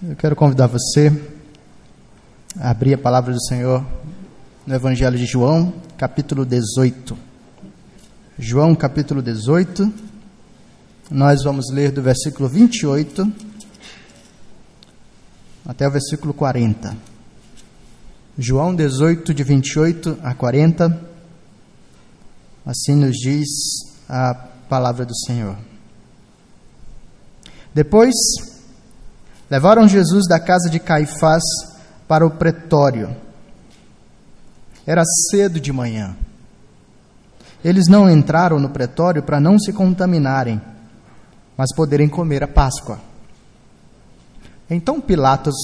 Eu quero convidar você a abrir a palavra do Senhor no Evangelho de João, capítulo 18. João, capítulo 18. Nós vamos ler do versículo 28 até o versículo 40. João 18, de 28 a 40. Assim nos diz a palavra do Senhor. Depois Levaram Jesus da casa de Caifás para o pretório. Era cedo de manhã. Eles não entraram no pretório para não se contaminarem, mas poderem comer a Páscoa. Então Pilatos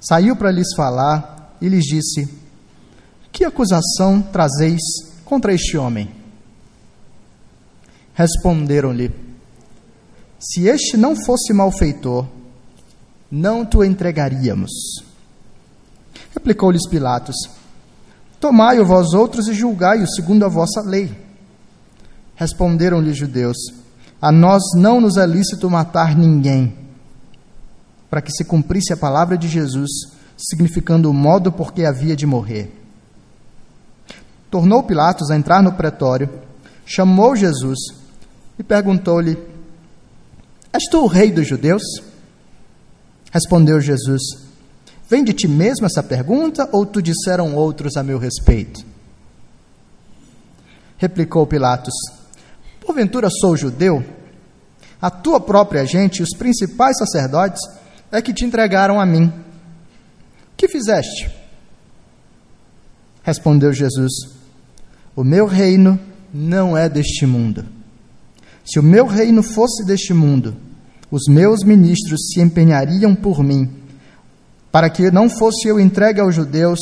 saiu para lhes falar e lhes disse: Que acusação trazeis contra este homem? Responderam-lhe: Se este não fosse malfeitor, não tu entregaríamos. Replicou-lhes Pilatos: Tomai-o vós outros e julgai-o segundo a vossa lei. Responderam-lhe judeus: A nós não nos é lícito matar ninguém, para que se cumprisse a palavra de Jesus, significando o modo por que havia de morrer. Tornou Pilatos a entrar no pretório, chamou Jesus e perguntou-lhe: És tu o rei dos judeus? Respondeu Jesus: Vem de ti mesmo essa pergunta, ou tu disseram outros a meu respeito? Replicou Pilatos: Porventura sou judeu? A tua própria gente e os principais sacerdotes é que te entregaram a mim. Que fizeste? Respondeu Jesus: O meu reino não é deste mundo. Se o meu reino fosse deste mundo, os meus ministros se empenhariam por mim, para que não fosse eu entregue aos judeus,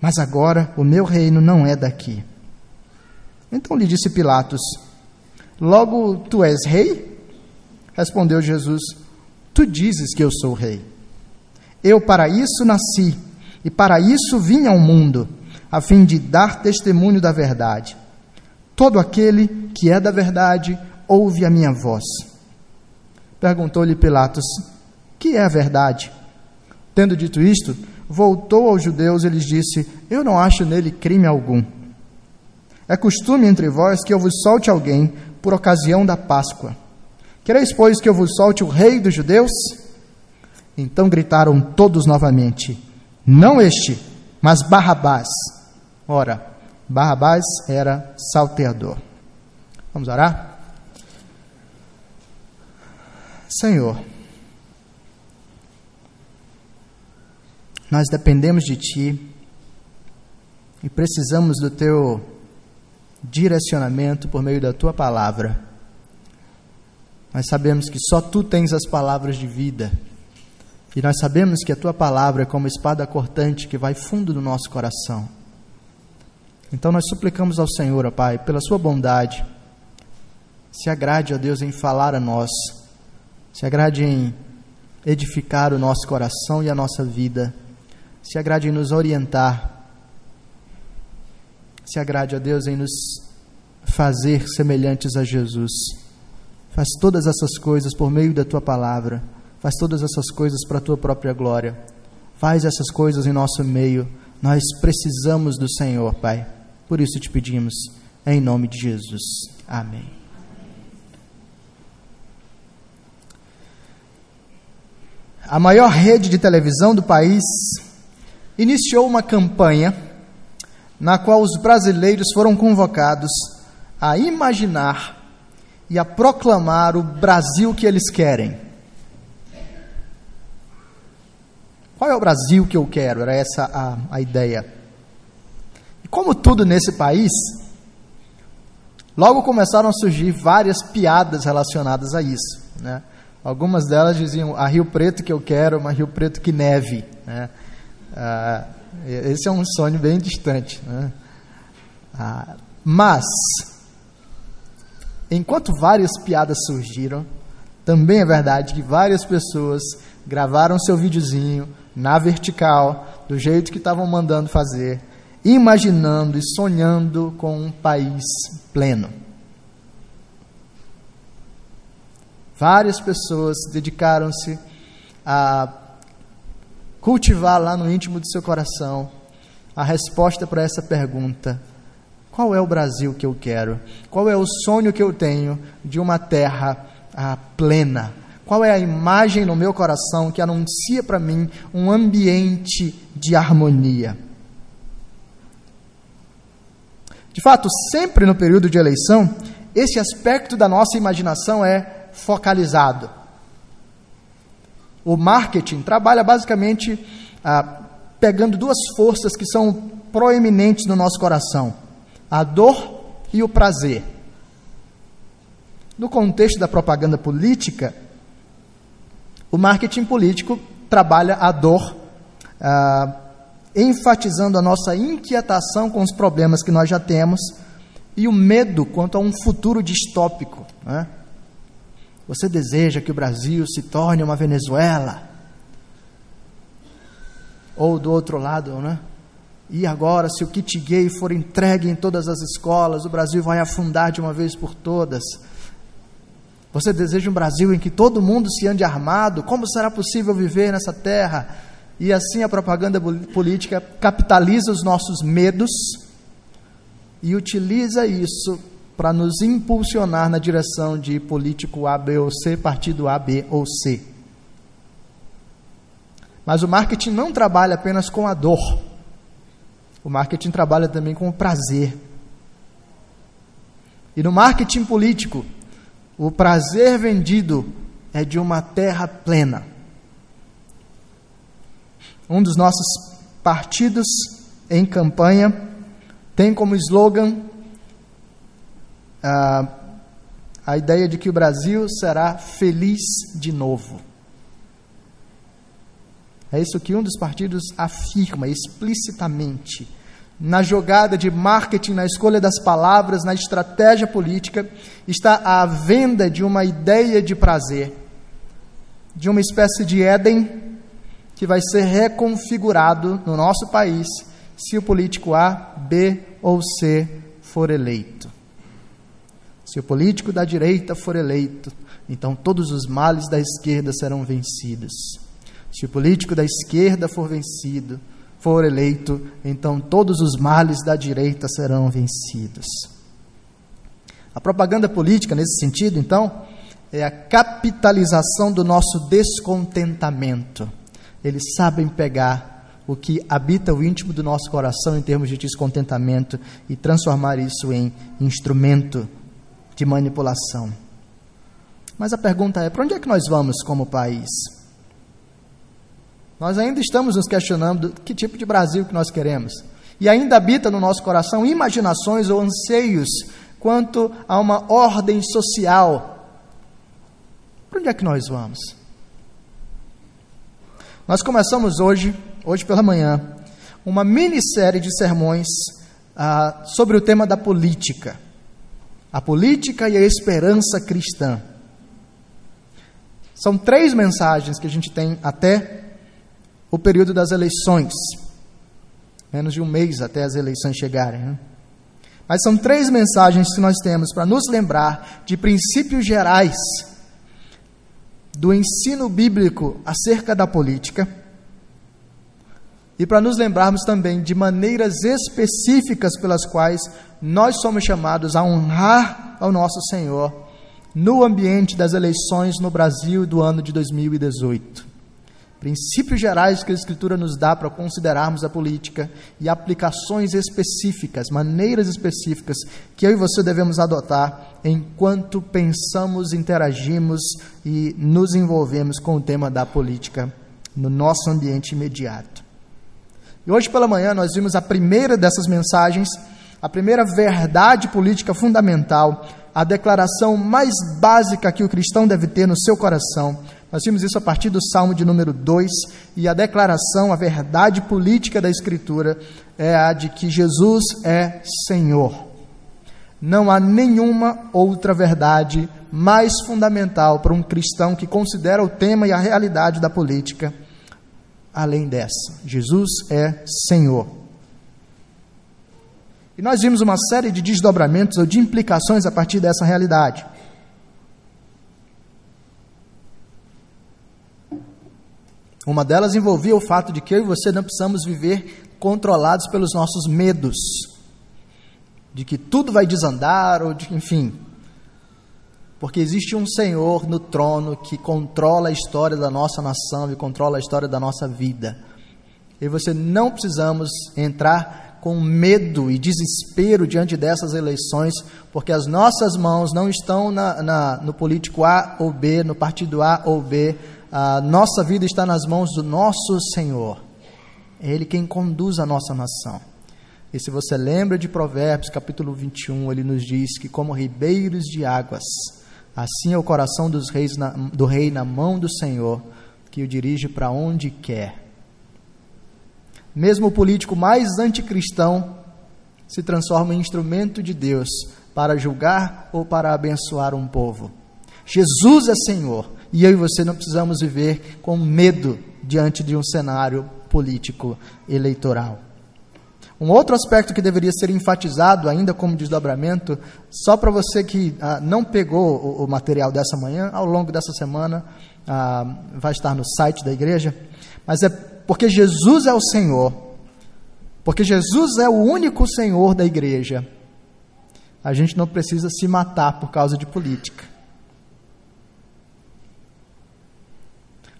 mas agora o meu reino não é daqui. Então lhe disse Pilatos: Logo tu és rei? Respondeu Jesus: Tu dizes que eu sou rei. Eu para isso nasci e para isso vim ao mundo, a fim de dar testemunho da verdade. Todo aquele que é da verdade ouve a minha voz. Perguntou-lhe Pilatos: Que é a verdade? Tendo dito isto, voltou aos judeus e lhes disse: Eu não acho nele crime algum. É costume entre vós que eu vos solte alguém por ocasião da Páscoa. Quereis, pois, que eu vos solte o rei dos judeus? Então gritaram todos novamente: Não este, mas Barrabás. Ora, Barrabás era salteador. Vamos orar? Senhor, nós dependemos de Ti e precisamos do Teu direcionamento por meio da Tua palavra. Nós sabemos que só Tu tens as palavras de vida e nós sabemos que a Tua palavra é como espada cortante que vai fundo no nosso coração. Então nós suplicamos ao Senhor, ó Pai, pela Sua bondade, se agrade, ó Deus, em falar a nós se agrade em edificar o nosso coração e a nossa vida. Se agrade em nos orientar. Se agrade, a Deus, em nos fazer semelhantes a Jesus. Faz todas essas coisas por meio da tua palavra. Faz todas essas coisas para a tua própria glória. Faz essas coisas em nosso meio. Nós precisamos do Senhor, Pai. Por isso te pedimos, em nome de Jesus. Amém. A maior rede de televisão do país iniciou uma campanha na qual os brasileiros foram convocados a imaginar e a proclamar o Brasil que eles querem. Qual é o Brasil que eu quero? Era essa a, a ideia. E como tudo nesse país, logo começaram a surgir várias piadas relacionadas a isso. Né? Algumas delas diziam a Rio Preto que eu quero, mas Rio Preto que neve. Né? Ah, esse é um sonho bem distante. Né? Ah, mas, enquanto várias piadas surgiram, também é verdade que várias pessoas gravaram seu videozinho na vertical, do jeito que estavam mandando fazer, imaginando e sonhando com um país pleno. Várias pessoas dedicaram-se a cultivar lá no íntimo do seu coração a resposta para essa pergunta: qual é o Brasil que eu quero? Qual é o sonho que eu tenho de uma terra ah, plena? Qual é a imagem no meu coração que anuncia para mim um ambiente de harmonia? De fato, sempre no período de eleição, esse aspecto da nossa imaginação é focalizado. O marketing trabalha basicamente ah, pegando duas forças que são proeminentes no nosso coração: a dor e o prazer. No contexto da propaganda política, o marketing político trabalha a dor, ah, enfatizando a nossa inquietação com os problemas que nós já temos e o medo quanto a um futuro distópico. Né? Você deseja que o Brasil se torne uma Venezuela? Ou do outro lado, né? E agora, se o kit gay for entregue em todas as escolas, o Brasil vai afundar de uma vez por todas. Você deseja um Brasil em que todo mundo se ande armado? Como será possível viver nessa terra? E assim a propaganda política capitaliza os nossos medos e utiliza isso para nos impulsionar na direção de político A, B ou C, partido A, B ou C. Mas o marketing não trabalha apenas com a dor. O marketing trabalha também com o prazer. E no marketing político, o prazer vendido é de uma terra plena. Um dos nossos partidos em campanha tem como slogan a, a ideia de que o Brasil será feliz de novo. É isso que um dos partidos afirma explicitamente. Na jogada de marketing, na escolha das palavras, na estratégia política, está a venda de uma ideia de prazer, de uma espécie de Éden que vai ser reconfigurado no nosso país se o político A, B ou C for eleito. Se o político da direita for eleito, então todos os males da esquerda serão vencidos. Se o político da esquerda for vencido, for eleito, então todos os males da direita serão vencidos. A propaganda política, nesse sentido, então, é a capitalização do nosso descontentamento. Eles sabem pegar o que habita o íntimo do nosso coração em termos de descontentamento e transformar isso em instrumento de manipulação. Mas a pergunta é: para onde é que nós vamos como país? Nós ainda estamos nos questionando que tipo de Brasil que nós queremos. E ainda habita no nosso coração imaginações ou anseios quanto a uma ordem social. Para onde é que nós vamos? Nós começamos hoje, hoje pela manhã, uma minissérie de sermões ah, sobre o tema da política. A política e a esperança cristã. São três mensagens que a gente tem até o período das eleições. Menos de um mês até as eleições chegarem. Né? Mas são três mensagens que nós temos para nos lembrar de princípios gerais do ensino bíblico acerca da política e para nos lembrarmos também de maneiras específicas pelas quais nós somos chamados a honrar ao nosso Senhor no ambiente das eleições no Brasil do ano de 2018 princípios gerais que a Escritura nos dá para considerarmos a política e aplicações específicas, maneiras específicas que eu e você devemos adotar enquanto pensamos, interagimos e nos envolvemos com o tema da política no nosso ambiente imediato. E hoje pela manhã nós vimos a primeira dessas mensagens, a primeira verdade política fundamental, a declaração mais básica que o cristão deve ter no seu coração nós vimos isso a partir do Salmo de número 2, e a declaração, a verdade política da Escritura é a de que Jesus é Senhor. Não há nenhuma outra verdade mais fundamental para um cristão que considera o tema e a realidade da política além dessa. Jesus é Senhor. E nós vimos uma série de desdobramentos ou de implicações a partir dessa realidade. Uma delas envolvia o fato de que eu e você não precisamos viver controlados pelos nossos medos, de que tudo vai desandar, ou de, enfim. Porque existe um Senhor no trono que controla a história da nossa nação e controla a história da nossa vida. E você não precisamos entrar com medo e desespero diante dessas eleições, porque as nossas mãos não estão na, na, no político A ou B, no partido A ou B, a nossa vida está nas mãos do nosso Senhor. É Ele quem conduz a nossa nação. E se você lembra de Provérbios, capítulo 21, ele nos diz que, como ribeiros de águas, assim é o coração dos reis na, do rei na mão do Senhor, que o dirige para onde quer. Mesmo o político mais anticristão se transforma em instrumento de Deus para julgar ou para abençoar um povo. Jesus é Senhor e eu e você não precisamos viver com medo diante de um cenário político eleitoral. Um outro aspecto que deveria ser enfatizado ainda como desdobramento, só para você que ah, não pegou o, o, material dessa manhã, ao longo dessa semana ah, vai estar no site da igreja, mas é porque Jesus é o Senhor, porque Jesus é o único Senhor da igreja. A gente não precisa se matar por causa de política.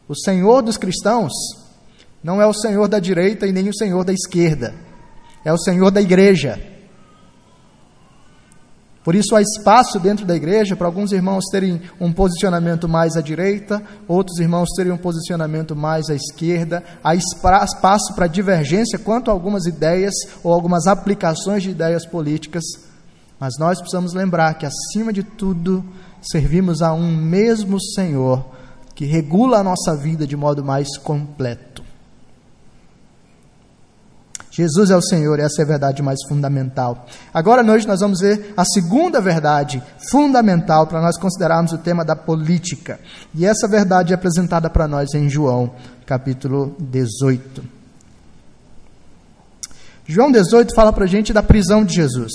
O Senhor dos cristãos não é o Senhor da direita e nem o Senhor da esquerda, é o Senhor da igreja. Por isso há espaço dentro da igreja para alguns irmãos terem um posicionamento mais à direita, outros irmãos terem um posicionamento mais à esquerda. Há espaço para divergência quanto a algumas ideias ou algumas aplicações de ideias políticas. Mas nós precisamos lembrar que, acima de tudo, servimos a um mesmo Senhor que regula a nossa vida de modo mais completo. Jesus é o Senhor, essa é a verdade mais fundamental. Agora, hoje, nós vamos ver a segunda verdade fundamental para nós considerarmos o tema da política. E essa verdade é apresentada para nós em João, capítulo 18. João 18 fala para a gente da prisão de Jesus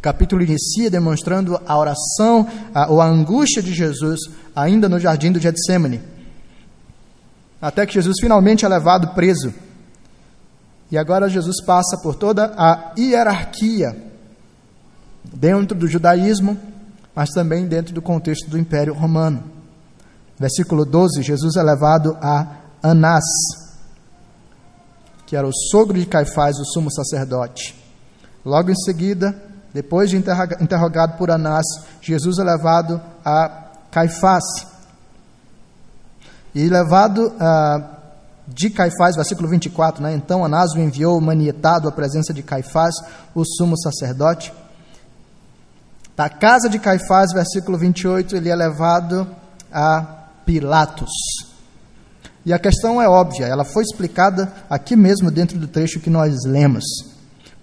capítulo inicia demonstrando a oração a, ou a angústia de Jesus ainda no jardim do Getsemane. Até que Jesus finalmente é levado preso. E agora Jesus passa por toda a hierarquia dentro do judaísmo, mas também dentro do contexto do Império Romano. Versículo 12: Jesus é levado a Anás, que era o sogro de Caifás, o sumo sacerdote. Logo em seguida, depois de interrogado por Anás, Jesus é levado a Caifás. E levado uh, de Caifás, versículo 24, né? então Anás o enviou manietado à presença de Caifás, o sumo sacerdote. Da casa de Caifás, versículo 28, ele é levado a Pilatos. E a questão é óbvia, ela foi explicada aqui mesmo dentro do trecho que nós lemos.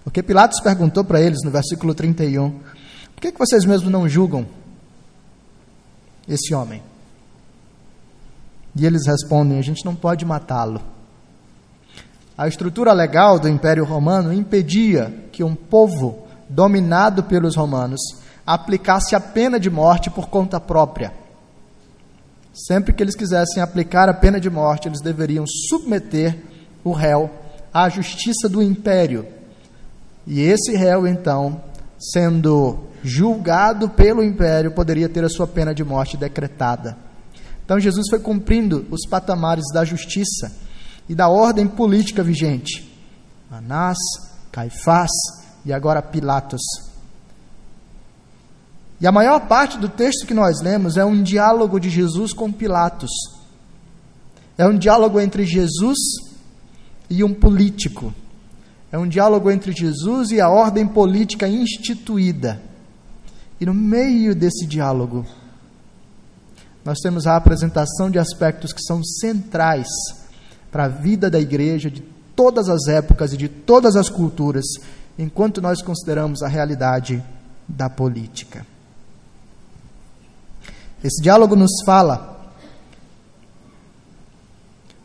Porque Pilatos perguntou para eles no versículo 31: Por que, que vocês mesmos não julgam esse homem? E eles respondem: A gente não pode matá-lo. A estrutura legal do Império Romano impedia que um povo dominado pelos romanos aplicasse a pena de morte por conta própria. Sempre que eles quisessem aplicar a pena de morte, eles deveriam submeter o réu à justiça do império e esse réu, então, sendo julgado pelo império, poderia ter a sua pena de morte decretada. Então, Jesus foi cumprindo os patamares da justiça e da ordem política vigente. Anás, Caifás e agora Pilatos. E a maior parte do texto que nós lemos é um diálogo de Jesus com Pilatos. É um diálogo entre Jesus e um político. É um diálogo entre Jesus e a ordem política instituída. E no meio desse diálogo, nós temos a apresentação de aspectos que são centrais para a vida da igreja de todas as épocas e de todas as culturas, enquanto nós consideramos a realidade da política. Esse diálogo nos fala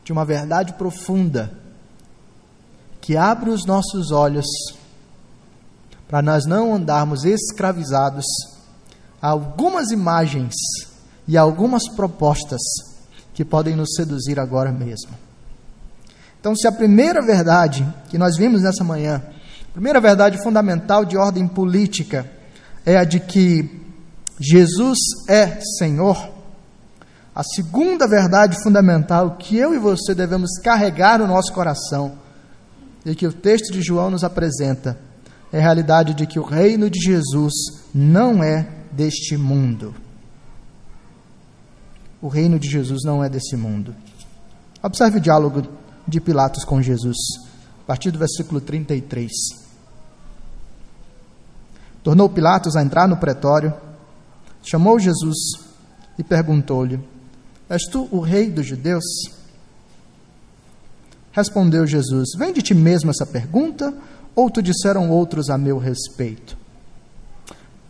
de uma verdade profunda que abre os nossos olhos para nós não andarmos escravizados a algumas imagens e algumas propostas que podem nos seduzir agora mesmo. Então, se a primeira verdade que nós vimos nessa manhã, a primeira verdade fundamental de ordem política, é a de que Jesus é Senhor, a segunda verdade fundamental que eu e você devemos carregar no nosso coração e que o texto de João nos apresenta é a realidade de que o reino de Jesus não é deste mundo. O reino de Jesus não é desse mundo. Observe o diálogo de Pilatos com Jesus, a partir do versículo 33. Tornou Pilatos a entrar no pretório, chamou Jesus e perguntou-lhe: És tu o rei dos judeus? Respondeu Jesus: Vem de ti mesmo essa pergunta, ou te disseram outros a meu respeito?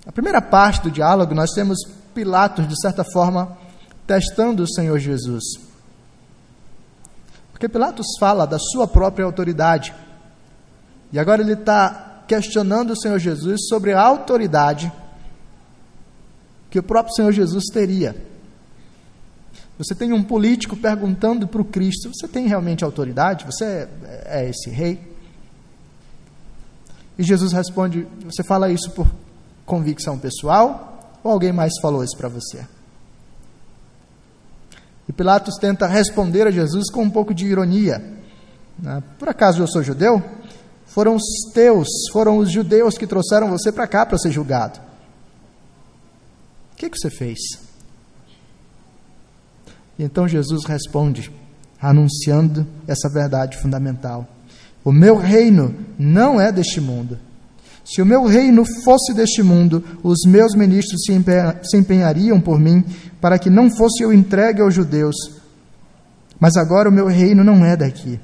A primeira parte do diálogo, nós temos Pilatos, de certa forma, testando o Senhor Jesus. Porque Pilatos fala da sua própria autoridade. E agora ele está questionando o Senhor Jesus sobre a autoridade que o próprio Senhor Jesus teria. Você tem um político perguntando para o Cristo: Você tem realmente autoridade? Você é, é esse rei? E Jesus responde: Você fala isso por convicção pessoal ou alguém mais falou isso para você? E Pilatos tenta responder a Jesus com um pouco de ironia. Né? Por acaso eu sou judeu? Foram os teus, foram os judeus que trouxeram você para cá para ser julgado. O que, que você fez? E então Jesus responde, anunciando essa verdade fundamental. O meu reino não é deste mundo. Se o meu reino fosse deste mundo, os meus ministros se empenhariam por mim para que não fosse eu entregue aos judeus. Mas agora o meu reino não é daqui.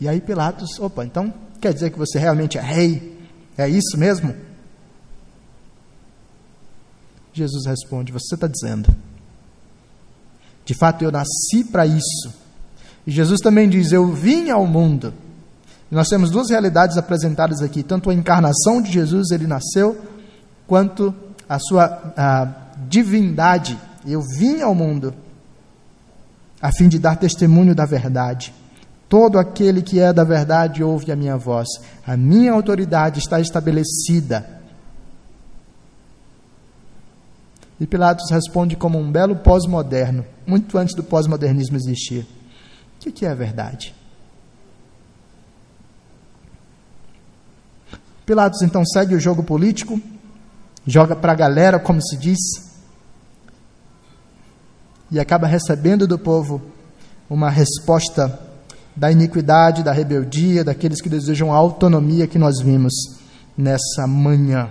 E aí Pilatos, opa, então quer dizer que você realmente é rei? É isso mesmo? Jesus responde: Você está dizendo. De fato, eu nasci para isso. E Jesus também diz: Eu vim ao mundo. E nós temos duas realidades apresentadas aqui: tanto a encarnação de Jesus, ele nasceu, quanto a sua divindade. Eu vim ao mundo a fim de dar testemunho da verdade. Todo aquele que é da verdade ouve a minha voz. A minha autoridade está estabelecida E Pilatos responde como um belo pós-moderno, muito antes do pós-modernismo existir. O que é a verdade? Pilatos então segue o jogo político, joga para a galera, como se diz, e acaba recebendo do povo uma resposta da iniquidade, da rebeldia, daqueles que desejam a autonomia que nós vimos nessa manhã.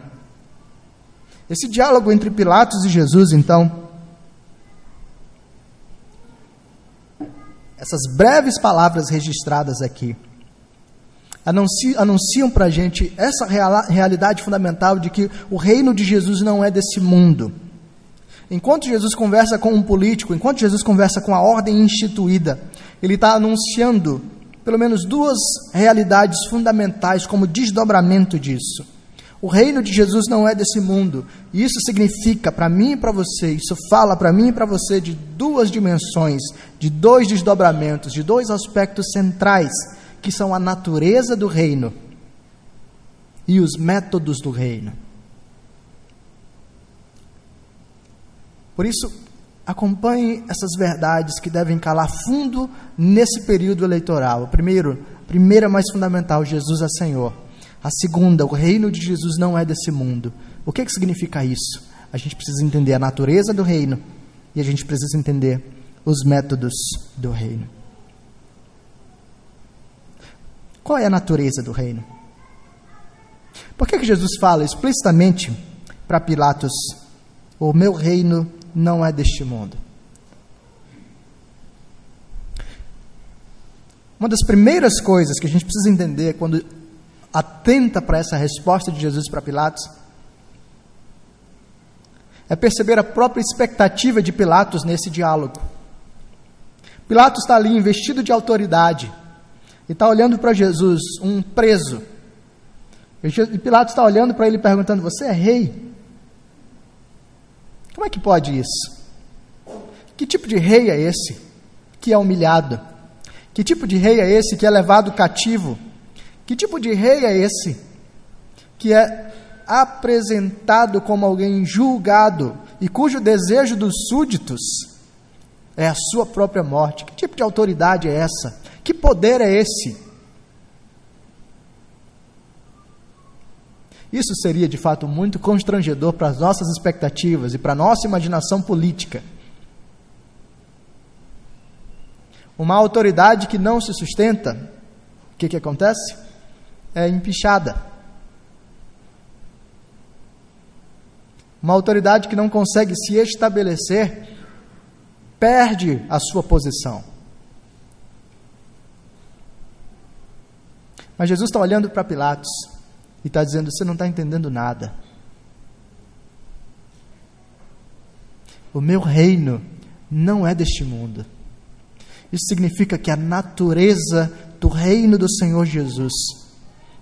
Esse diálogo entre Pilatos e Jesus, então, essas breves palavras registradas aqui, anunciam, para a gente essa real, realidade fundamental de que o reino de Jesus não é desse mundo. Enquanto Jesus conversa com um político, enquanto Jesus conversa com a ordem instituída, ele está anunciando pelo menos duas realidades fundamentais como desdobramento disso. O reino de Jesus não é desse mundo. E isso significa para mim e para você, isso fala para mim e para você de duas dimensões, de dois desdobramentos, de dois aspectos centrais, que são a natureza do reino e os métodos do reino. Por isso, acompanhe essas verdades que devem calar fundo nesse período eleitoral. Primeiro, primeira mais fundamental, Jesus é Senhor. A segunda, o reino de Jesus não é desse mundo. O que, que significa isso? A gente precisa entender a natureza do reino e a gente precisa entender os métodos do reino. Qual é a natureza do reino? Por que, que Jesus fala explicitamente para Pilatos: O meu reino não é deste mundo? Uma das primeiras coisas que a gente precisa entender quando atenta para essa resposta de Jesus para Pilatos, é perceber a própria expectativa de Pilatos nesse diálogo. Pilatos está ali investido de autoridade e está olhando para Jesus, um preso. E Pilatos está olhando para ele perguntando: Você é rei? Como é que pode isso? Que tipo de rei é esse que é humilhado? Que tipo de rei é esse que é levado cativo? Que tipo de rei é esse que é apresentado como alguém julgado e cujo desejo dos súditos é a sua própria morte? Que tipo de autoridade é essa? Que poder é esse? Isso seria de fato muito constrangedor para as nossas expectativas e para a nossa imaginação política. Uma autoridade que não se sustenta, o que, que acontece? É empichada. Uma autoridade que não consegue se estabelecer, perde a sua posição. Mas Jesus está olhando para Pilatos e está dizendo: Você não está entendendo nada. O meu reino não é deste mundo. Isso significa que a natureza do reino do Senhor Jesus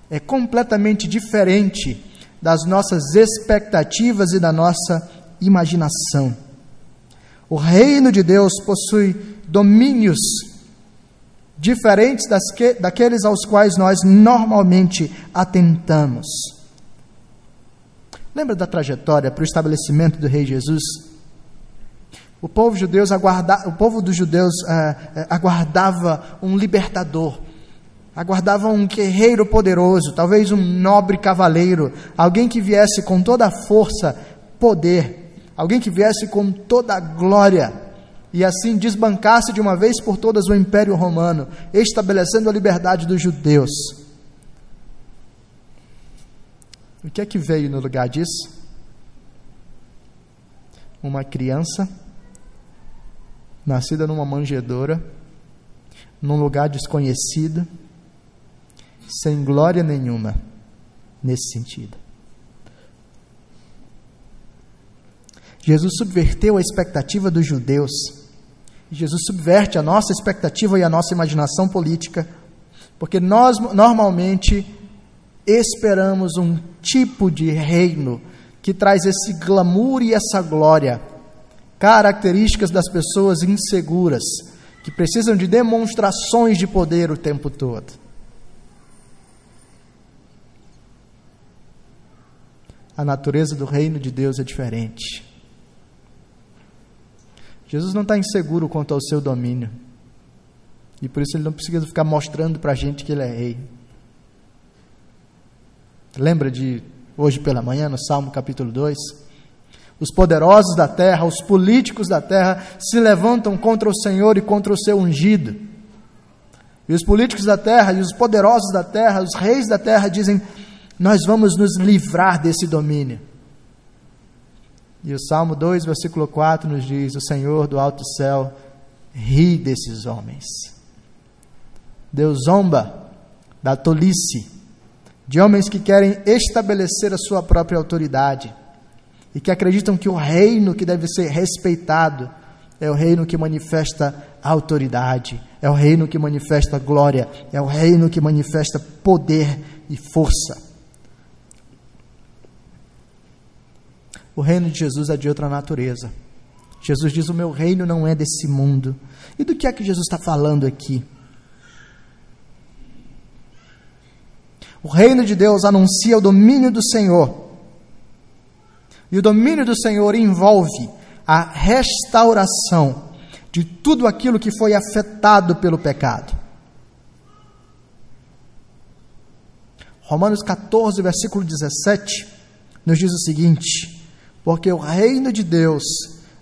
é completamente diferente das nossas expectativas e da nossa imaginação. O reino de Deus possui domínios diferentes das que, daqueles aos quais nós normalmente atentamos. Lembra da trajetória para o estabelecimento do Rei Jesus? O povo, judeus aguarda, o povo dos judeus é, é, aguardava um libertador, aguardava um guerreiro poderoso, talvez um nobre cavaleiro, alguém que viesse com toda a força, poder, alguém que viesse com toda a glória e assim desbancasse de uma vez por todas o Império Romano, estabelecendo a liberdade dos judeus. O que é que veio no lugar disso? Uma criança nascida numa manjedoura, num lugar desconhecido, sem glória nenhuma nesse sentido. Jesus subverteu a expectativa dos judeus. Jesus subverte a nossa expectativa e a nossa imaginação política, porque nós normalmente esperamos um tipo de reino que traz esse glamour e essa glória características das pessoas inseguras, que precisam de demonstrações de poder o tempo todo. A natureza do reino de Deus é diferente. Jesus não está inseguro quanto ao seu domínio. E por isso ele não precisa ficar mostrando para a gente que ele é rei. Lembra de hoje pela manhã, no Salmo capítulo 2? Os poderosos da terra, os políticos da terra se levantam contra o Senhor e contra o seu ungido. E os políticos da terra e os poderosos da terra, os reis da terra dizem: Nós vamos nos livrar desse domínio. E o Salmo 2, versículo 4 nos diz: O Senhor do alto céu ri desses homens. Deus zomba da tolice de homens que querem estabelecer a sua própria autoridade e que acreditam que o reino que deve ser respeitado é o reino que manifesta autoridade, é o reino que manifesta glória, é o reino que manifesta poder e força. O reino de Jesus é de outra natureza. Jesus diz: O meu reino não é desse mundo. E do que é que Jesus está falando aqui? O reino de Deus anuncia o domínio do Senhor e o domínio do Senhor envolve a restauração de tudo aquilo que foi afetado pelo pecado. Romanos 14, versículo 17, nos diz o seguinte: Porque o reino de Deus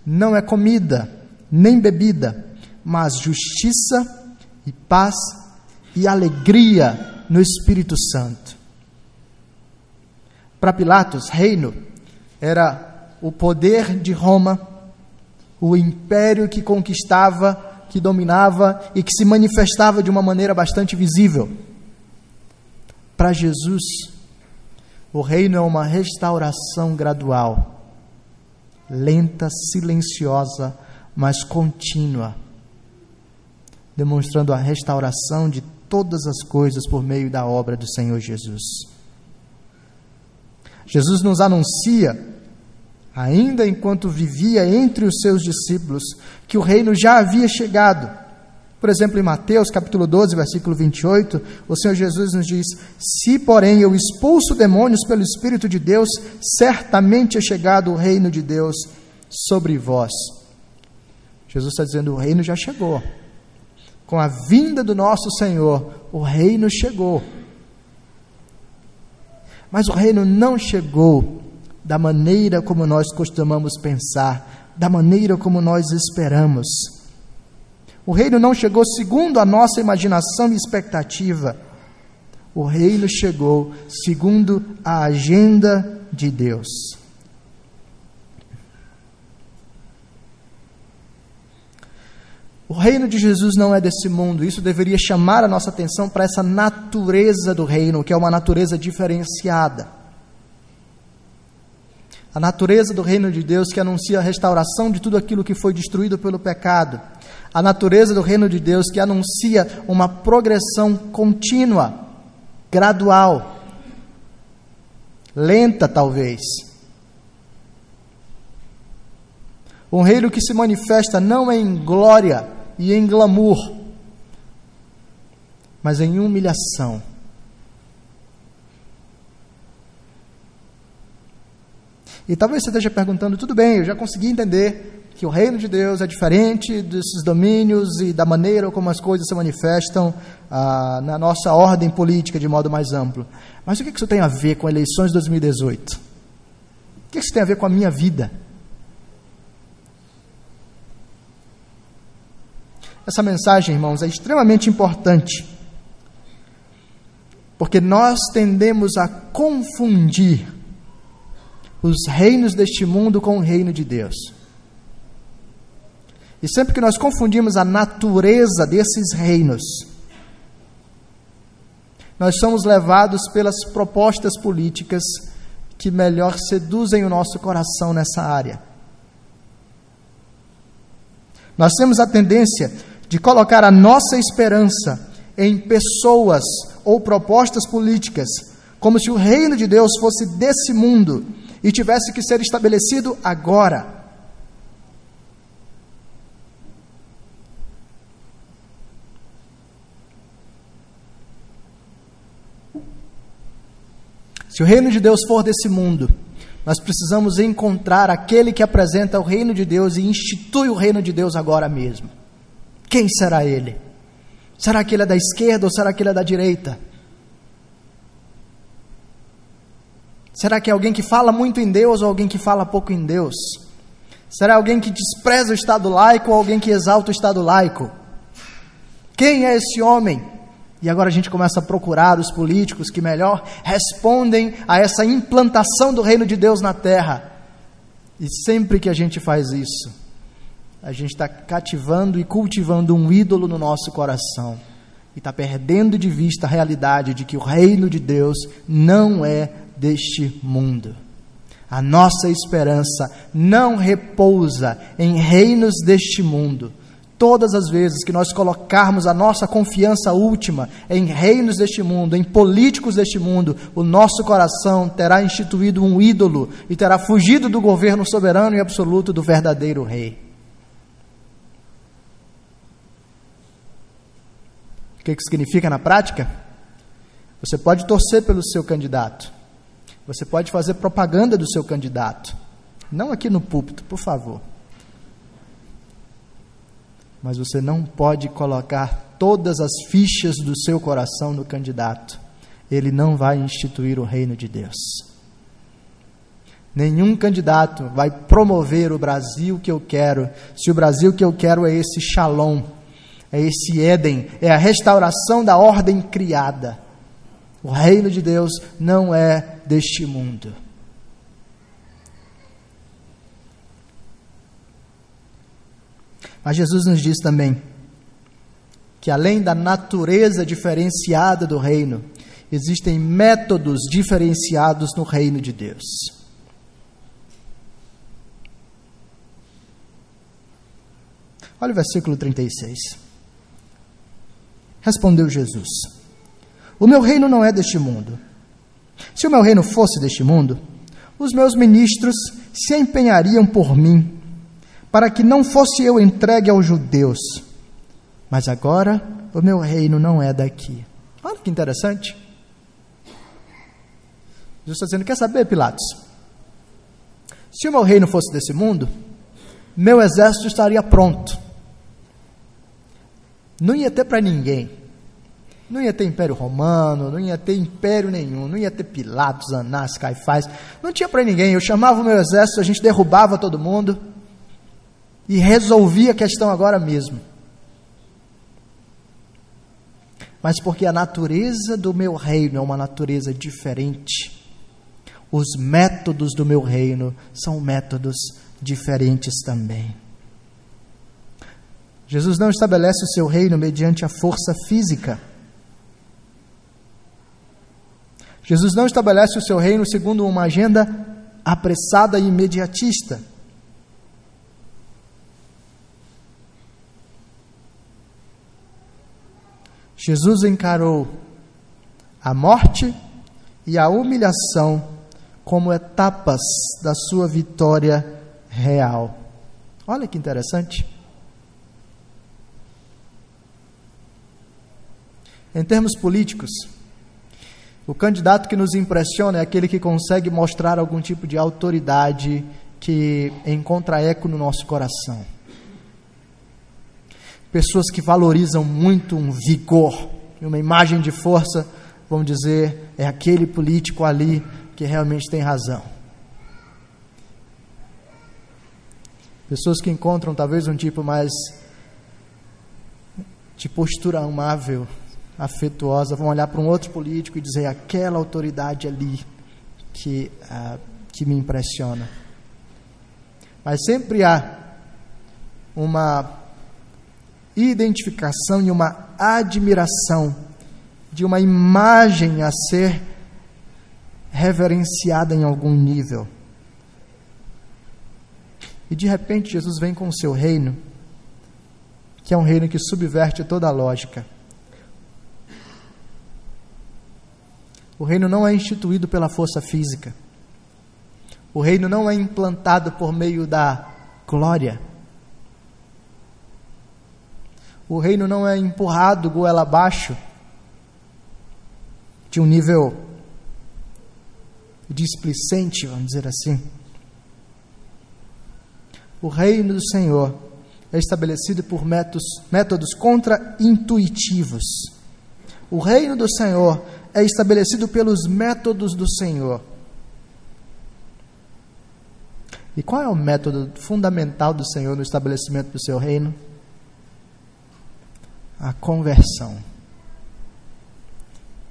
não é comida, nem bebida, mas justiça e paz e alegria no Espírito Santo. Para Pilatos, reino era o poder de Roma, o império que conquistava, que dominava e que se manifestava de uma maneira bastante visível. Para Jesus, o reino é uma restauração gradual, lenta, silenciosa, mas contínua, demonstrando a restauração de todas as coisas por meio da obra do Senhor Jesus. Jesus nos anuncia ainda enquanto vivia entre os seus discípulos, que o reino já havia chegado. Por exemplo, em Mateus capítulo 12, versículo 28, o Senhor Jesus nos diz: Se, porém, eu expulso demônios pelo Espírito de Deus, certamente é chegado o reino de Deus sobre vós. Jesus está dizendo: o reino já chegou. Com a vinda do nosso Senhor, o reino chegou. Mas o reino não chegou da maneira como nós costumamos pensar, da maneira como nós esperamos. O reino não chegou segundo a nossa imaginação e expectativa. O reino chegou segundo a agenda de Deus. O reino de Jesus não é desse mundo. Isso deveria chamar a nossa atenção para essa natureza do reino, que é uma natureza diferenciada. A natureza do reino de Deus que anuncia a restauração de tudo aquilo que foi destruído pelo pecado. A natureza do reino de Deus que anuncia uma progressão contínua, gradual, lenta talvez. Um reino que se manifesta não em glória, e em glamour, mas em humilhação. E talvez você esteja perguntando, tudo bem, eu já consegui entender que o reino de Deus é diferente desses domínios e da maneira como as coisas se manifestam ah, na nossa ordem política de modo mais amplo. Mas o que isso tem a ver com eleições de 2018? O que isso tem a ver com a minha vida? Essa mensagem, irmãos, é extremamente importante, porque nós tendemos a confundir os reinos deste mundo com o reino de Deus. E sempre que nós confundimos a natureza desses reinos, nós somos levados pelas propostas políticas que melhor seduzem o nosso coração nessa área. Nós temos a tendência de colocar a nossa esperança em pessoas ou propostas políticas, como se o reino de Deus fosse desse mundo e tivesse que ser estabelecido agora. Se o reino de Deus for desse mundo, nós precisamos encontrar aquele que apresenta o reino de Deus e institui o reino de Deus agora mesmo. Quem será ele? Será que ele é da esquerda ou será que ele é da direita? Será que é alguém que fala muito em Deus ou alguém que fala pouco em Deus? Será alguém que despreza o Estado laico ou alguém que exalta o Estado laico? Quem é esse homem? E agora a gente começa a procurar os políticos que melhor respondem a essa implantação do reino de Deus na terra. E sempre que a gente faz isso, a gente está cativando e cultivando um ídolo no nosso coração e está perdendo de vista a realidade de que o reino de Deus não é deste mundo. A nossa esperança não repousa em reinos deste mundo. Todas as vezes que nós colocarmos a nossa confiança última em reinos deste mundo, em políticos deste mundo, o nosso coração terá instituído um ídolo e terá fugido do governo soberano e absoluto do verdadeiro rei. Que isso significa na prática? Você pode torcer pelo seu candidato. Você pode fazer propaganda do seu candidato. Não aqui no púlpito, por favor. Mas você não pode colocar todas as fichas do seu coração no candidato. Ele não vai instituir o reino de Deus. Nenhum candidato vai promover o Brasil que eu quero, se o Brasil que eu quero é esse shalom, é esse Éden, é a restauração da ordem criada. O reino de Deus não é deste mundo. Mas Jesus nos diz também que além da natureza diferenciada do reino, existem métodos diferenciados no reino de Deus. Olha o versículo 36. Respondeu Jesus: O meu reino não é deste mundo. Se o meu reino fosse deste mundo, os meus ministros se empenhariam por mim, para que não fosse eu entregue aos judeus. Mas agora o meu reino não é daqui. Olha que interessante. Jesus está dizendo: Quer saber, Pilatos? Se o meu reino fosse desse mundo, meu exército estaria pronto. Não ia ter para ninguém. Não ia ter império romano, não ia ter império nenhum, não ia ter Pilatos, Anás, Caifás, não tinha para ninguém. Eu chamava o meu exército, a gente derrubava todo mundo e resolvia a questão agora mesmo. Mas porque a natureza do meu reino é uma natureza diferente, os métodos do meu reino são métodos diferentes também. Jesus não estabelece o seu reino mediante a força física. Jesus não estabelece o seu reino segundo uma agenda apressada e imediatista. Jesus encarou a morte e a humilhação como etapas da sua vitória real. Olha que interessante. Em termos políticos, o candidato que nos impressiona é aquele que consegue mostrar algum tipo de autoridade que encontra eco no nosso coração. Pessoas que valorizam muito um vigor, uma imagem de força, vamos dizer, é aquele político ali que realmente tem razão. Pessoas que encontram talvez um tipo mais de postura amável, afetuosa, vão olhar para um outro político e dizer aquela autoridade ali que, uh, que me impressiona. Mas sempre há uma identificação e uma admiração de uma imagem a ser reverenciada em algum nível. E de repente Jesus vem com o seu reino, que é um reino que subverte toda a lógica. O reino não é instituído pela força física. O reino não é implantado por meio da glória. O reino não é empurrado goela abaixo de um nível displicente, vamos dizer assim. O reino do Senhor é estabelecido por métodos, métodos contra-intuitivos. O reino do Senhor é estabelecido pelos métodos do Senhor. E qual é o método fundamental do Senhor no estabelecimento do seu reino? A conversão.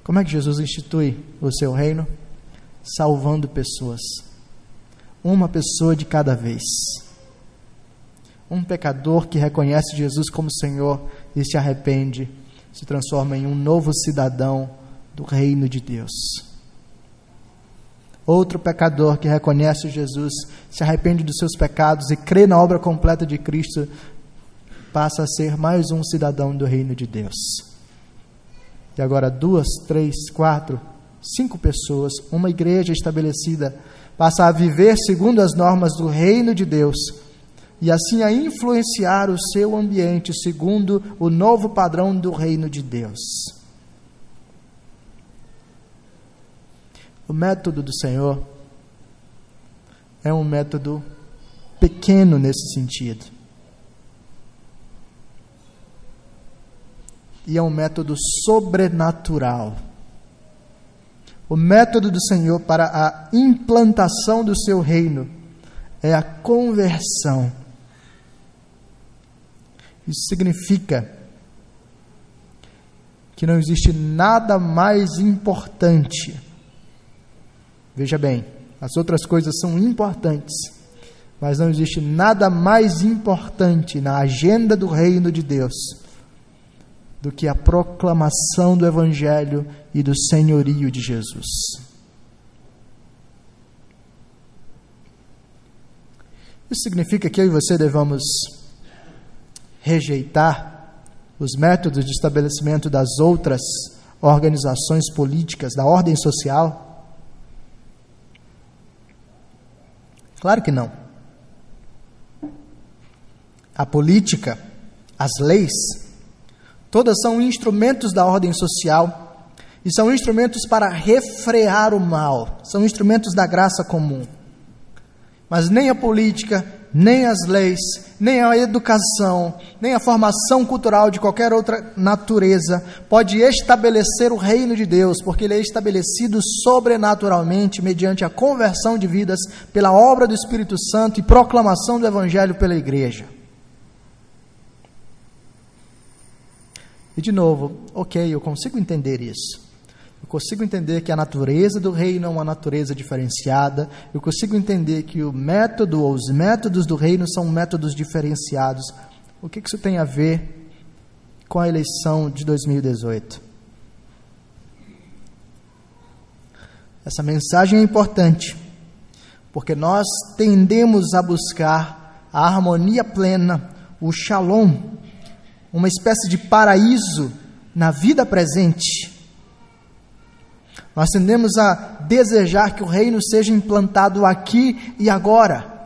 Como é que Jesus institui o seu reino? Salvando pessoas. Uma pessoa de cada vez. Um pecador que reconhece Jesus como Senhor e se arrepende, se transforma em um novo cidadão do reino de Deus. Outro pecador que reconhece Jesus, se arrepende dos seus pecados e crê na obra completa de Cristo, passa a ser mais um cidadão do reino de Deus. E agora, duas, três, quatro, cinco pessoas, uma igreja estabelecida, passa a viver segundo as normas do reino de Deus e assim a influenciar o seu ambiente segundo o novo padrão do reino de Deus. O método do Senhor é um método pequeno nesse sentido. E é um método sobrenatural. O método do Senhor para a implantação do seu reino é a conversão. Isso significa que não existe nada mais importante Veja bem, as outras coisas são importantes, mas não existe nada mais importante na agenda do reino de Deus do que a proclamação do Evangelho e do senhorio de Jesus. Isso significa que eu e você devamos rejeitar os métodos de estabelecimento das outras organizações políticas, da ordem social? Claro que não. A política, as leis, todas são instrumentos da ordem social e são instrumentos para refrear o mal, são instrumentos da graça comum. Mas nem a política, nem as leis, nem a educação, nem a formação cultural de qualquer outra natureza pode estabelecer o reino de Deus, porque ele é estabelecido sobrenaturalmente mediante a conversão de vidas pela obra do Espírito Santo e proclamação do Evangelho pela igreja. E de novo, ok, eu consigo entender isso. Eu consigo entender que a natureza do reino é uma natureza diferenciada. Eu consigo entender que o método ou os métodos do reino são métodos diferenciados. O que isso tem a ver com a eleição de 2018? Essa mensagem é importante, porque nós tendemos a buscar a harmonia plena, o shalom, uma espécie de paraíso na vida presente nós tendemos a desejar que o reino seja implantado aqui e agora.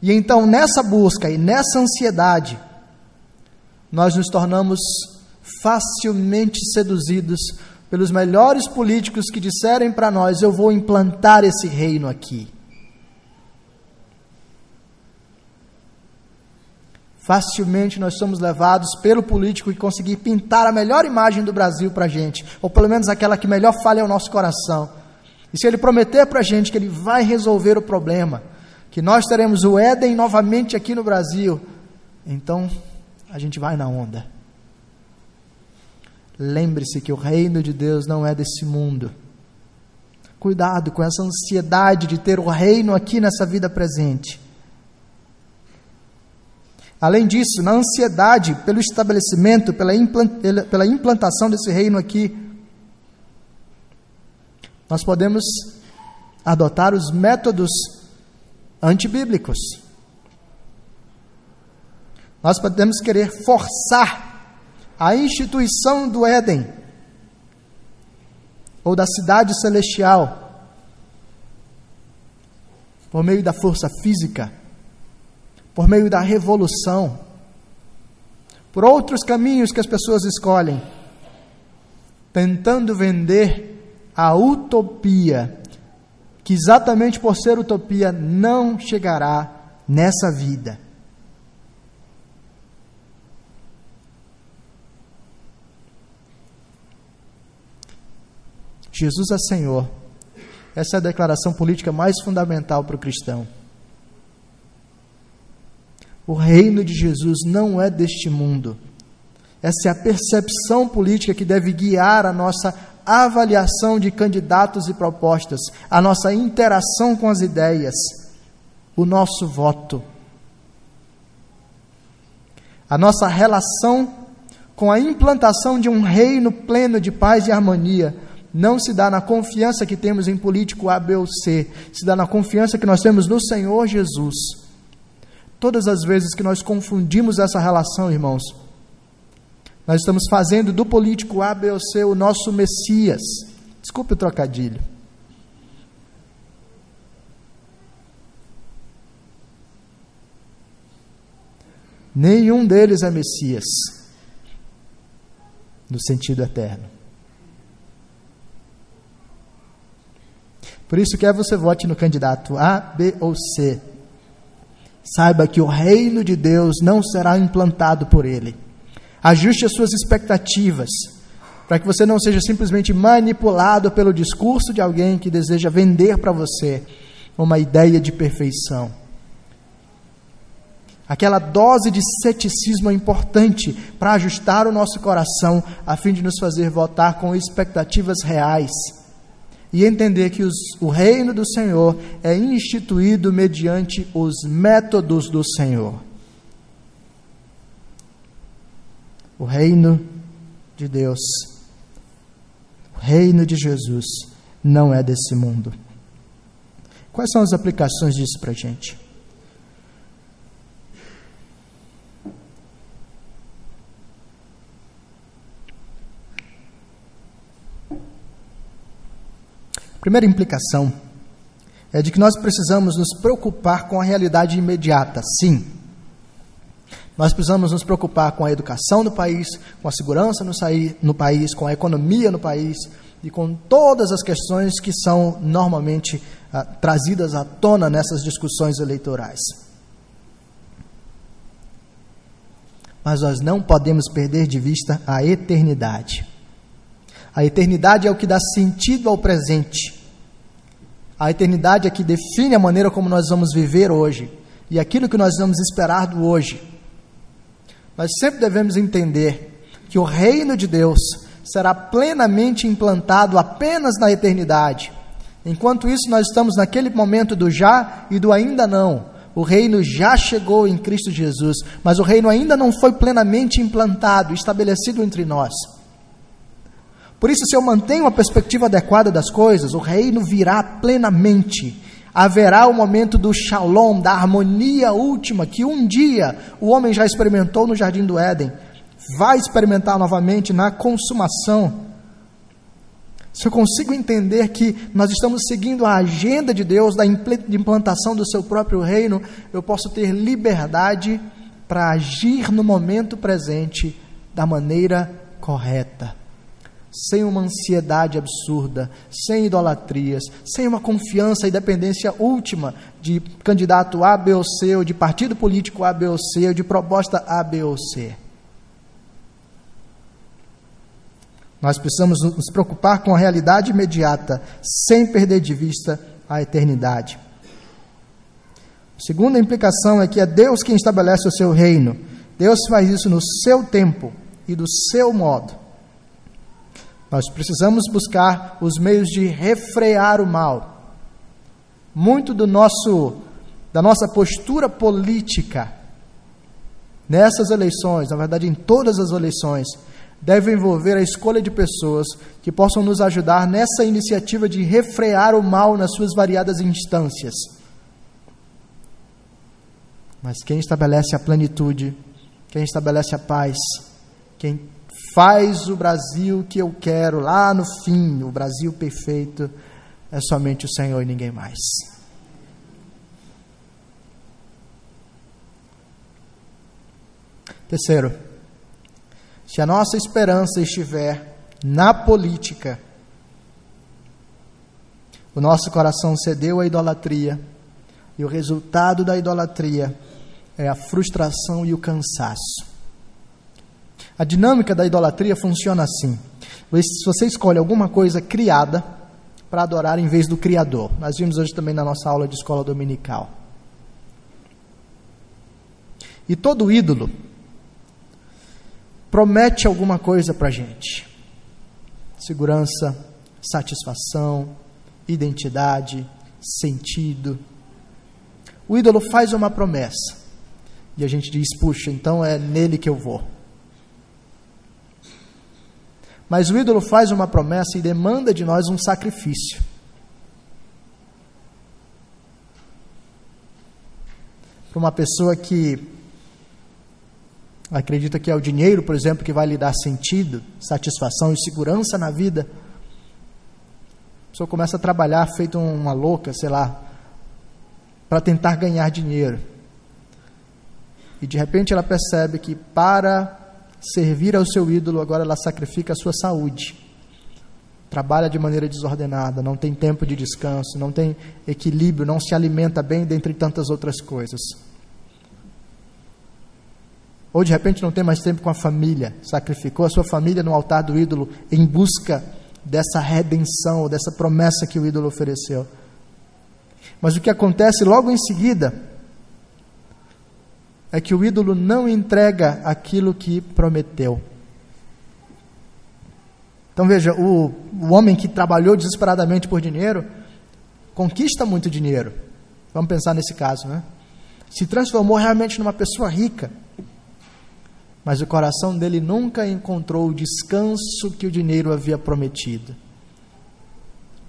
E então, nessa busca e nessa ansiedade, nós nos tornamos facilmente seduzidos pelos melhores políticos que disserem para nós: eu vou implantar esse reino aqui. Facilmente nós somos levados pelo político e conseguir pintar a melhor imagem do Brasil para a gente, ou pelo menos aquela que melhor fale ao nosso coração. E se ele prometer para a gente que ele vai resolver o problema, que nós teremos o Éden novamente aqui no Brasil, então a gente vai na onda. Lembre-se que o reino de Deus não é desse mundo. Cuidado com essa ansiedade de ter o reino aqui nessa vida presente. Além disso, na ansiedade pelo estabelecimento, pela, implantação desse reino aqui, nós podemos adotar os métodos antibíblicos. Nós podemos querer forçar a instituição do Éden ou da cidade celestial por meio da força física por meio da revolução, por outros caminhos que as pessoas escolhem, tentando vender a utopia, que exatamente por ser utopia não chegará nessa vida. Jesus é Senhor. Essa é a declaração política mais fundamental para o cristão. O reino de Jesus não é deste mundo. Essa é a percepção política que deve guiar a nossa avaliação de candidatos e propostas, a nossa interação com as ideias, o nosso voto. A nossa relação com a implantação de um reino pleno de paz e harmonia não se dá na confiança que temos em político A, B ou C, se dá na confiança que nós temos no Senhor Jesus Todas as vezes que nós confundimos essa relação, irmãos, nós estamos fazendo do político A, B ou C o nosso Messias. Desculpe o trocadilho. Nenhum deles é Messias, no sentido eterno. Por isso, quer você vote no candidato A, B ou C, Saiba que o reino de Deus não será implantado por ele. Ajuste as suas expectativas, para que você não seja simplesmente manipulado pelo discurso de alguém que deseja vender para você uma ideia de perfeição. Aquela dose de ceticismo é importante para ajustar o nosso coração, a fim de nos fazer votar com expectativas reais e entender que os, o reino do Senhor é instituído mediante os métodos do Senhor. O reino de Deus, o reino de Jesus, não é desse mundo. Quais são as aplicações disso para a gente? Primeira implicação é de que nós precisamos nos preocupar com a realidade imediata, sim. Nós precisamos nos preocupar com a educação no país, com a segurança no, no país, com a economia no país e com todas as questões que são normalmente ah, trazidas à tona nessas discussões eleitorais. Mas nós não podemos perder de vista a eternidade. A eternidade é o que dá sentido ao presente. A eternidade é que define a maneira como nós vamos viver hoje e aquilo que nós vamos esperar do hoje. Nós sempre devemos entender que o reino de Deus será plenamente implantado apenas na eternidade. Enquanto isso, nós estamos naquele momento do já e do ainda não. O reino já chegou em Cristo Jesus, mas o reino ainda não foi plenamente implantado, estabelecido entre nós. Por isso, se eu mantenho uma perspectiva adequada das coisas, o reino virá plenamente. Haverá o momento do shalom, da harmonia última, que um dia o homem já experimentou no jardim do Éden, vai experimentar novamente na consumação. Se eu consigo entender que nós estamos seguindo a agenda de Deus da implantação do seu próprio reino, eu posso ter liberdade para agir no momento presente da maneira correta sem uma ansiedade absurda, sem idolatrias, sem uma confiança e dependência última de candidato A, B ou C, ou de partido político A, B ou C, ou de proposta A, B ou C. Nós precisamos nos preocupar com a realidade imediata, sem perder de vista a eternidade. A segunda implicação é que é Deus quem estabelece o seu reino. Deus faz isso no seu tempo e do seu modo. Nós precisamos buscar os meios de refrear o mal. Muito do nosso da nossa postura política nessas eleições, na verdade em todas as eleições, deve envolver a escolha de pessoas que possam nos ajudar nessa iniciativa de refrear o mal nas suas variadas instâncias. Mas quem estabelece a plenitude, quem estabelece a paz, quem faz o Brasil que eu quero lá no fim, o Brasil perfeito, é somente o Senhor e ninguém mais. Terceiro, se a nossa esperança estiver na política, o nosso coração cedeu à idolatria, e o resultado da idolatria é a frustração e o cansaço. A dinâmica da idolatria funciona assim: você escolhe alguma coisa criada para adorar em vez do Criador. Nós vimos hoje também na nossa aula de escola dominical. E todo ídolo promete alguma coisa para a gente: segurança, satisfação, identidade, sentido. O ídolo faz uma promessa e a gente diz: puxa, então é nele que eu vou. Mas o ídolo faz uma promessa e demanda de nós um sacrifício. Para uma pessoa que acredita que é o dinheiro, por exemplo, que vai lhe dar sentido, satisfação e segurança na vida, a pessoa começa a trabalhar feito uma louca, sei lá, para tentar ganhar dinheiro. E de repente ela percebe que para servir ao seu ídolo, agora ela sacrifica a sua saúde. Trabalha de maneira desordenada, não tem tempo de descanso, não tem equilíbrio, não se alimenta bem, dentre tantas outras coisas. Ou de repente não tem mais tempo com a família, sacrificou a sua família no altar do ídolo em busca dessa redenção, dessa promessa que o ídolo ofereceu. Mas o que acontece logo em seguida é que o ídolo não entrega aquilo que prometeu. Então veja, o, o homem que trabalhou desesperadamente por dinheiro conquista muito dinheiro. Vamos pensar nesse caso, né? Se transformou realmente numa pessoa rica. Mas o coração dele nunca encontrou o descanso que o dinheiro havia prometido.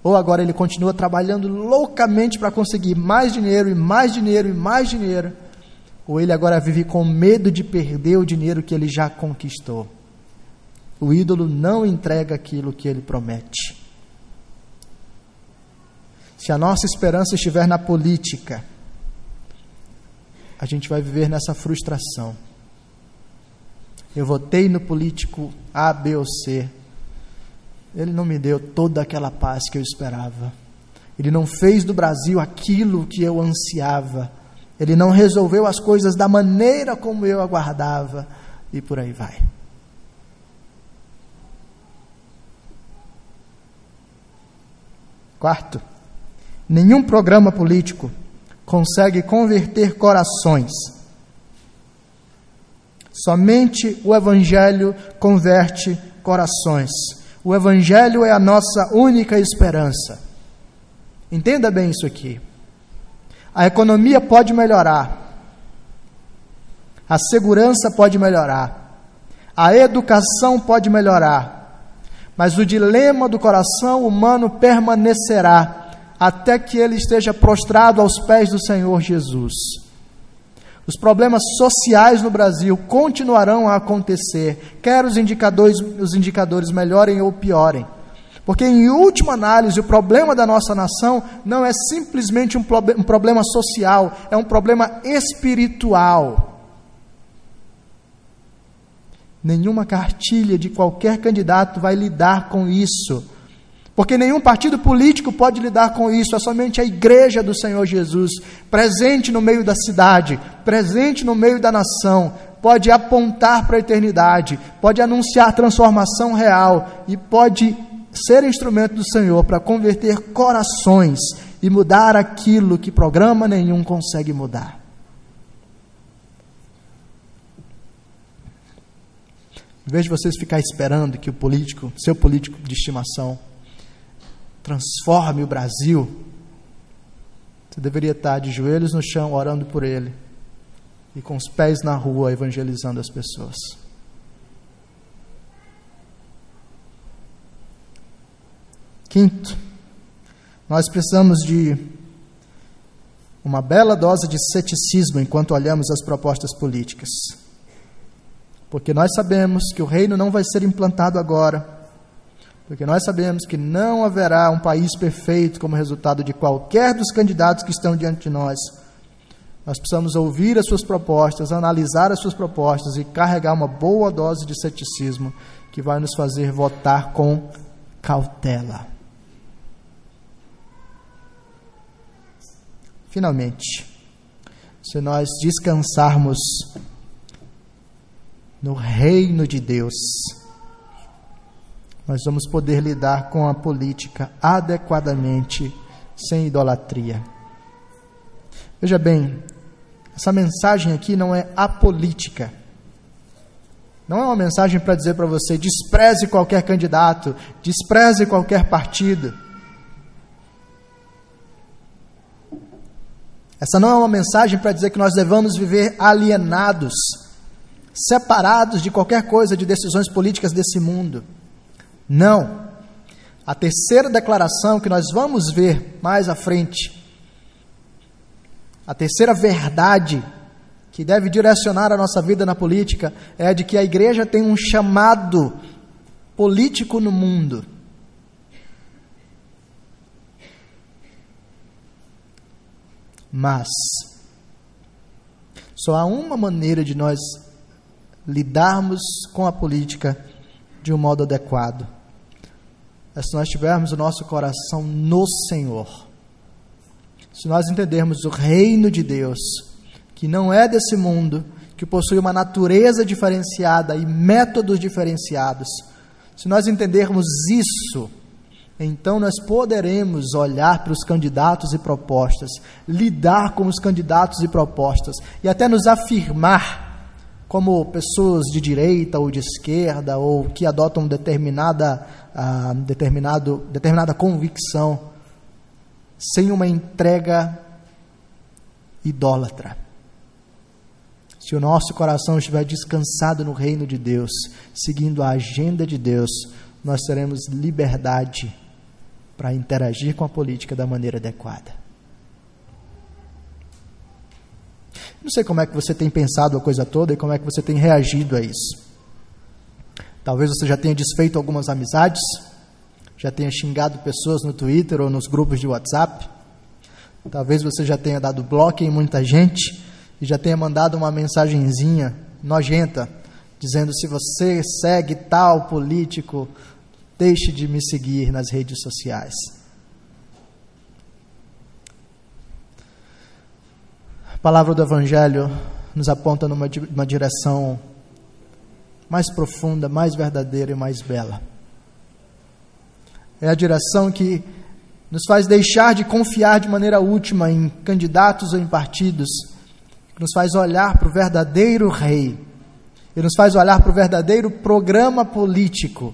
Ou agora ele continua trabalhando loucamente para conseguir mais dinheiro e mais dinheiro e mais dinheiro ou ele agora vive com medo de perder o dinheiro que ele já conquistou. O ídolo não entrega aquilo que ele promete. se a nossa esperança estiver na política, a gente vai viver nessa frustração. Eu votei no político A, B ou C. Ele não me deu toda aquela paz que eu esperava. Ele não fez do Brasil aquilo que eu ansiava. Ele não resolveu as coisas da maneira como eu aguardava. E por aí vai. Quarto, nenhum programa político consegue converter corações. Somente o Evangelho converte corações. O Evangelho é a nossa única esperança. Entenda bem isso aqui. A economia pode melhorar, a segurança pode melhorar, a educação pode melhorar, mas o dilema do coração humano permanecerá até que ele esteja prostrado aos pés do Senhor Jesus. Os problemas sociais no Brasil continuarão a acontecer, quer os indicadores, os indicadores melhorem ou piorem. Porque, em última análise, o problema da nossa nação não é simplesmente um, um problema social, é um problema espiritual. Nenhuma cartilha de qualquer candidato vai lidar com isso. Porque nenhum partido político pode lidar com isso, é somente a igreja do Senhor Jesus, presente no meio da cidade, presente no meio da nação, pode apontar para a eternidade, pode anunciar transformação real e pode ser instrumento do Senhor para converter corações e mudar aquilo que programa nenhum consegue mudar. Em vez de vocês ficar esperando que o político, seu político de estimação, transforme o Brasil, você deveria estar de joelhos no chão orando por ele e com os pés na rua evangelizando as pessoas. Quinto, nós precisamos de uma bela dose de ceticismo enquanto olhamos as propostas políticas. Porque nós sabemos que o reino não vai ser implantado agora porque nós sabemos que não haverá um país perfeito como resultado de qualquer dos candidatos que estão diante de nós. Nós precisamos ouvir as suas propostas, analisar as suas propostas e carregar uma boa dose de ceticismo que vai nos fazer votar com cautela. Finalmente, se nós descansarmos no reino de Deus, nós vamos poder lidar com a política adequadamente, sem idolatria. Veja bem, essa mensagem aqui não é apolítica. Não é uma mensagem para dizer para você despreze qualquer candidato, despreze qualquer partido. Essa não é uma mensagem para dizer que nós devamos viver alienados, separados de qualquer coisa de decisões políticas desse mundo. Não. A terceira declaração que nós vamos ver mais à frente, a terceira verdade que deve direcionar a nossa vida na política é a de que a igreja tem um chamado político no mundo. Mas só há uma maneira de nós lidarmos com a política de um modo adequado é se nós tivermos o nosso coração no Senhor. Se nós entendermos o reino de Deus, que não é desse mundo, que possui uma natureza diferenciada e métodos diferenciados, se nós entendermos isso, então nós poderemos olhar para os candidatos e propostas, lidar com os candidatos e propostas e até nos afirmar como pessoas de direita ou de esquerda ou que adotam determinada, uh, determinado, determinada convicção sem uma entrega idólatra. Se o nosso coração estiver descansado no reino de Deus, seguindo a agenda de Deus, nós teremos liberdade para interagir com a política da maneira adequada. Não sei como é que você tem pensado a coisa toda e como é que você tem reagido a isso. Talvez você já tenha desfeito algumas amizades, já tenha xingado pessoas no Twitter ou nos grupos de WhatsApp, Talvez você já tenha dado bloco em muita gente e já tenha mandado uma mensagenzinha nojenta, dizendo: se você segue tal político, deixe de me seguir nas redes sociais. A palavra do Evangelho nos aponta numa uma direção mais profunda, mais verdadeira e mais bela. É a direção que nos faz deixar de confiar de maneira última em candidatos ou em partidos, que nos faz olhar para o verdadeiro rei, e nos faz olhar para o verdadeiro programa político,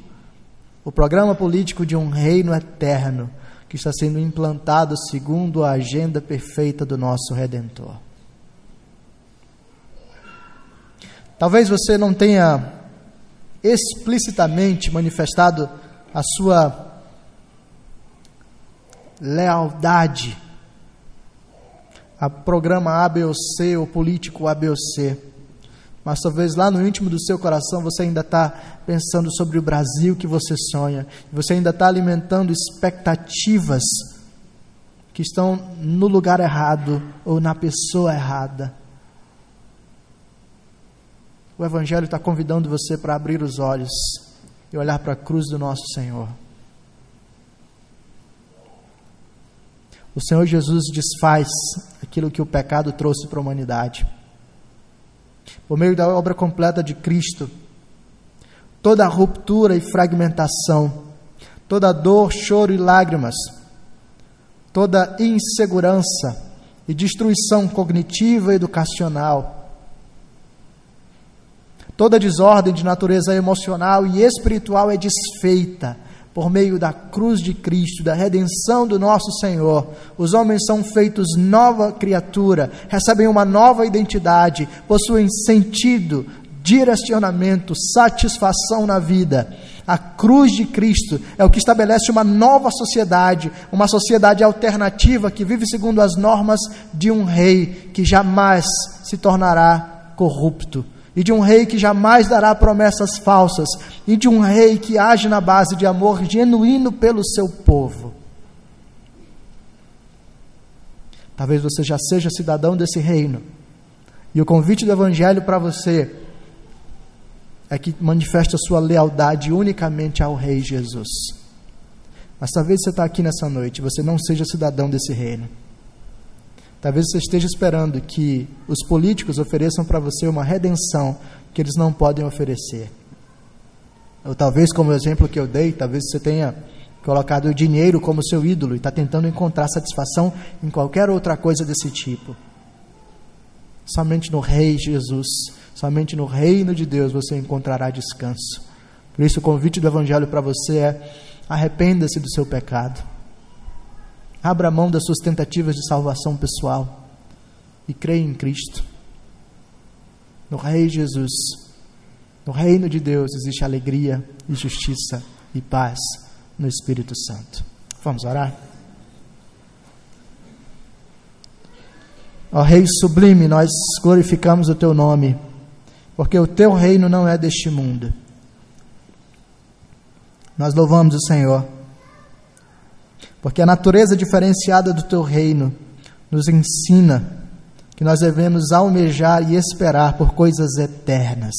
o programa político de um reino eterno que está sendo implantado segundo a agenda perfeita do nosso Redentor. Talvez você não tenha explicitamente manifestado a sua lealdade a programa A, B ou C, ou político A, B ou C. Mas talvez lá no íntimo do seu coração você ainda está pensando sobre o Brasil que você sonha. Você ainda está alimentando expectativas que estão no lugar errado ou na pessoa errada. O Evangelho está convidando você para abrir os olhos e olhar para a cruz do nosso Senhor. O Senhor Jesus desfaz aquilo que o pecado trouxe para a humanidade. Por meio da obra completa de Cristo, toda ruptura e fragmentação, toda dor, choro e lágrimas, toda insegurança e destruição cognitiva e educacional, toda desordem de natureza emocional e espiritual é desfeita por meio da cruz de Cristo, da redenção do nosso Senhor, os homens são feitos nova criatura, recebem uma nova identidade, possuem sentido, direcionamento, satisfação na vida. A cruz de Cristo é o que estabelece uma nova sociedade, uma sociedade alternativa que vive segundo as normas de um rei que jamais se tornará corrupto e de um rei que jamais dará promessas falsas, e de um rei que age na base de amor genuíno pelo seu povo. Talvez você já seja cidadão desse reino, e o convite do Evangelho para você é que manifeste a sua lealdade unicamente ao Rei Jesus. Mas talvez você está aqui nessa noite você não seja cidadão desse reino. Talvez você esteja esperando que os políticos ofereçam para você uma redenção que eles não podem oferecer. Ou talvez, como o exemplo que eu dei, talvez você tenha colocado o dinheiro como seu ídolo e está tentando encontrar satisfação em qualquer outra coisa desse tipo. Somente no Rei Jesus, somente no reino de Deus você encontrará descanso. Por isso, o convite do Evangelho para você é: arrependa-se do seu pecado. Abra mão das suas tentativas de salvação pessoal e creia em Cristo. No Rei Jesus, no reino de Deus existe alegria e justiça e paz no Espírito Santo. Vamos orar? Ó Rei sublime, nós glorificamos o teu nome, porque o teu reino não é deste mundo. Nós louvamos o Senhor porque a natureza diferenciada do teu reino nos ensina que nós devemos almejar e esperar por coisas eternas.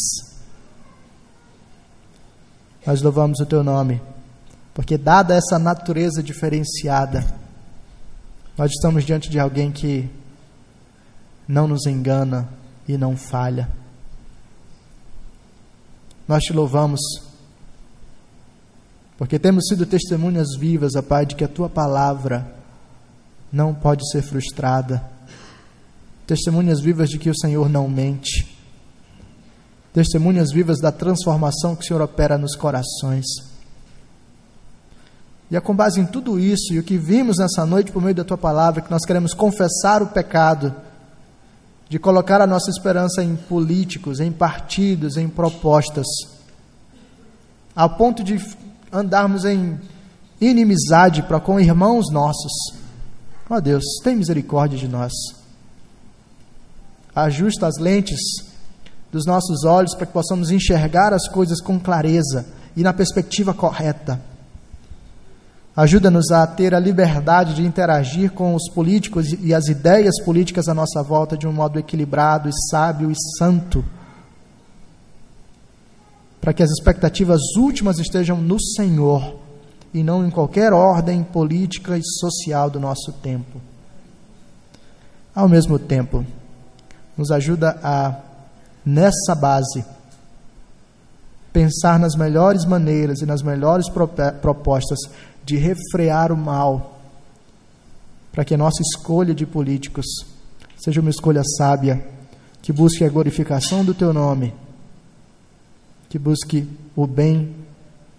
Nós louvamos o teu nome, porque, dada essa natureza diferenciada, nós estamos diante de alguém que não nos engana e não falha. Nós te louvamos porque temos sido testemunhas vivas, ó Pai, de que a tua palavra não pode ser frustrada. Testemunhas vivas de que o Senhor não mente. Testemunhas vivas da transformação que o Senhor opera nos corações. E é com base em tudo isso e o que vimos nessa noite por meio da tua palavra que nós queremos confessar o pecado de colocar a nossa esperança em políticos, em partidos, em propostas, ao ponto de andarmos em inimizade para com irmãos nossos. Ó oh Deus, tem misericórdia de nós. Ajusta as lentes dos nossos olhos para que possamos enxergar as coisas com clareza e na perspectiva correta. Ajuda-nos a ter a liberdade de interagir com os políticos e as ideias políticas à nossa volta de um modo equilibrado e sábio e santo. Para que as expectativas últimas estejam no Senhor e não em qualquer ordem política e social do nosso tempo. Ao mesmo tempo, nos ajuda a, nessa base, pensar nas melhores maneiras e nas melhores propostas de refrear o mal, para que a nossa escolha de políticos seja uma escolha sábia, que busque a glorificação do teu nome, que busque o bem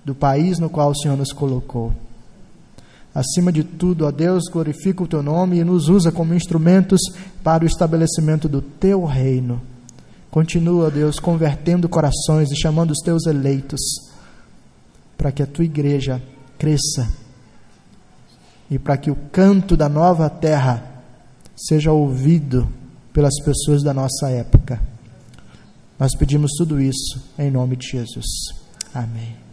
do país no qual o Senhor nos colocou. Acima de tudo, ó Deus, glorifica o teu nome e nos usa como instrumentos para o estabelecimento do teu reino. Continua, Deus, convertendo corações e chamando os teus eleitos para que a tua igreja cresça e para que o canto da nova terra seja ouvido pelas pessoas da nossa época. Nós pedimos tudo isso em nome de Jesus. Amém.